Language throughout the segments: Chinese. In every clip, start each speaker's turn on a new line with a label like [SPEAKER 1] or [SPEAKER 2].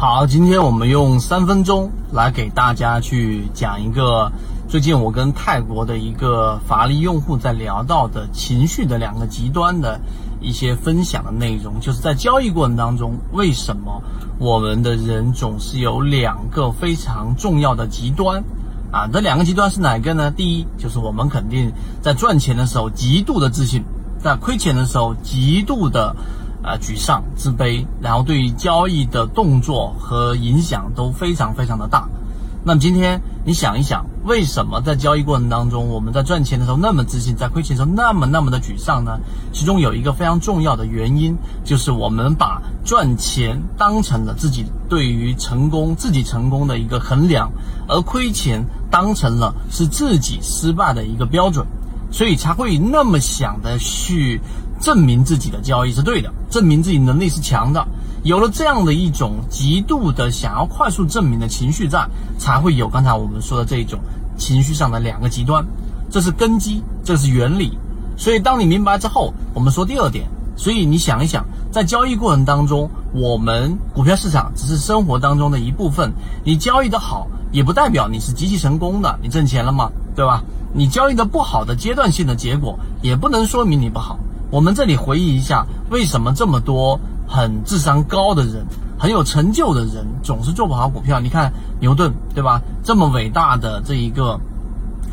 [SPEAKER 1] 好，今天我们用三分钟来给大家去讲一个最近我跟泰国的一个法律用户在聊到的情绪的两个极端的一些分享的内容，就是在交易过程当中，为什么我们的人总是有两个非常重要的极端啊？这两个极端是哪个呢？第一，就是我们肯定在赚钱的时候极度的自信，在亏钱的时候极度的。呃，沮丧、自卑，然后对于交易的动作和影响都非常非常的大。那么今天你想一想，为什么在交易过程当中，我们在赚钱的时候那么自信，在亏钱的时候那么那么的沮丧呢？其中有一个非常重要的原因，就是我们把赚钱当成了自己对于成功、自己成功的一个衡量，而亏钱当成了是自己失败的一个标准，所以才会那么想的去。证明自己的交易是对的，证明自己能力是强的，有了这样的一种极度的想要快速证明的情绪在，才会有刚才我们说的这一种情绪上的两个极端，这是根基，这是原理。所以当你明白之后，我们说第二点。所以你想一想，在交易过程当中，我们股票市场只是生活当中的一部分。你交易的好，也不代表你是极其成功的，你挣钱了吗？对吧？你交易的不好的阶段性的结果，也不能说明你不好。我们这里回忆一下，为什么这么多很智商高的人、很有成就的人总是做不好股票？你看牛顿，对吧？这么伟大的这一个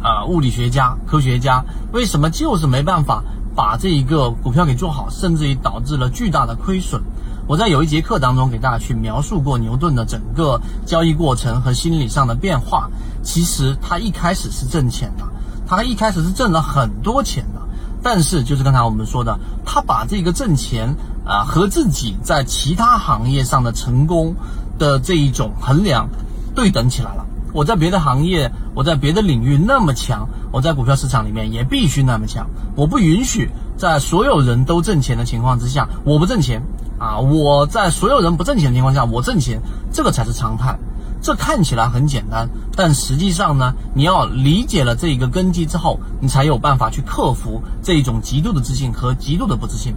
[SPEAKER 1] 啊物理学家、科学家，为什么就是没办法把这一个股票给做好，甚至于导致了巨大的亏损？我在有一节课当中给大家去描述过牛顿的整个交易过程和心理上的变化。其实他一开始是挣钱的，他一开始是挣了很多钱的。但是，就是刚才我们说的，他把这个挣钱啊和自己在其他行业上的成功的这一种衡量对等起来了。我在别的行业，我在别的领域那么强，我在股票市场里面也必须那么强。我不允许在所有人都挣钱的情况之下，我不挣钱啊！我在所有人不挣钱的情况下，我挣钱，这个才是常态。这看起来很简单，但实际上呢，你要理解了这一个根基之后，你才有办法去克服这一种极度的自信和极度的不自信。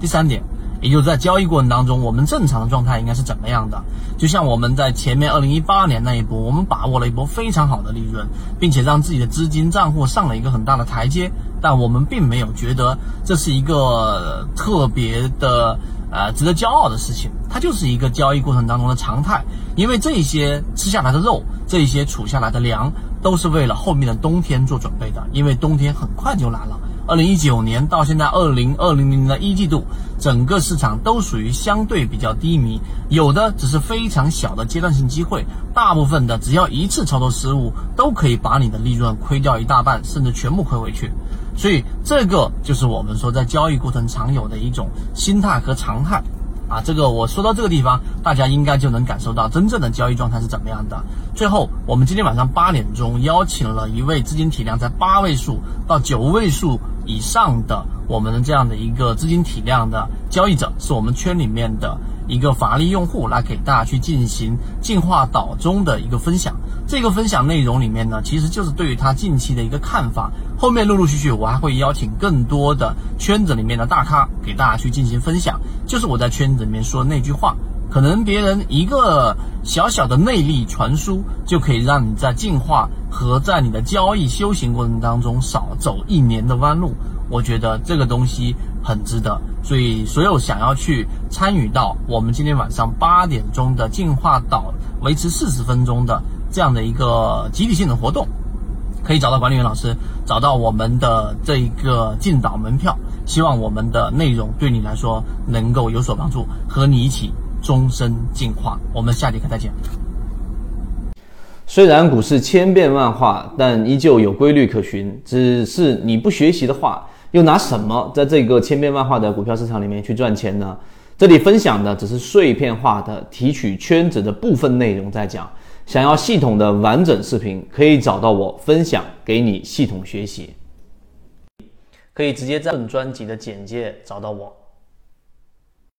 [SPEAKER 1] 第三点，也就是在交易过程当中，我们正常的状态应该是怎么样的？就像我们在前面二零一八年那一波，我们把握了一波非常好的利润，并且让自己的资金账户上了一个很大的台阶，但我们并没有觉得这是一个特别的。呃，值得骄傲的事情，它就是一个交易过程当中的常态。因为这些吃下来的肉，这些储下来的粮，都是为了后面的冬天做准备的。因为冬天很快就来了。二零一九年到现在二零二零年的一季度，整个市场都属于相对比较低迷，有的只是非常小的阶段性机会，大部分的只要一次操作失误，都可以把你的利润亏掉一大半，甚至全部亏回去。所以这个就是我们说在交易过程常有的一种心态和常态，啊，这个我说到这个地方，大家应该就能感受到真正的交易状态是怎么样的。最后，我们今天晚上八点钟邀请了一位资金体量在八位数到九位数以上的我们的这样的一个资金体量的交易者，是我们圈里面的。一个法律用户来给大家去进行进化岛中的一个分享，这个分享内容里面呢，其实就是对于他近期的一个看法。后面陆陆续续我还会邀请更多的圈子里面的大咖给大家去进行分享，就是我在圈子里面说的那句话，可能别人一个小小的内力传输，就可以让你在进化和在你的交易修行过程当中少走一年的弯路。我觉得这个东西很值得，所以所有想要去参与到我们今天晚上八点钟的进化岛，维持四十分钟的这样的一个集体性的活动，可以找到管理员老师，找到我们的这一个进岛门票。希望我们的内容对你来说能够有所帮助，和你一起终身进化。我们下节课再见。
[SPEAKER 2] 虽然股市千变万化，但依旧有规律可循。只是你不学习的话，又拿什么在这个千变万化的股票市场里面去赚钱呢？这里分享的只是碎片化的提取圈子的部分内容，在讲。想要系统的完整视频，可以找到我分享给你系统学习。可以直接在本专辑的简介找到我。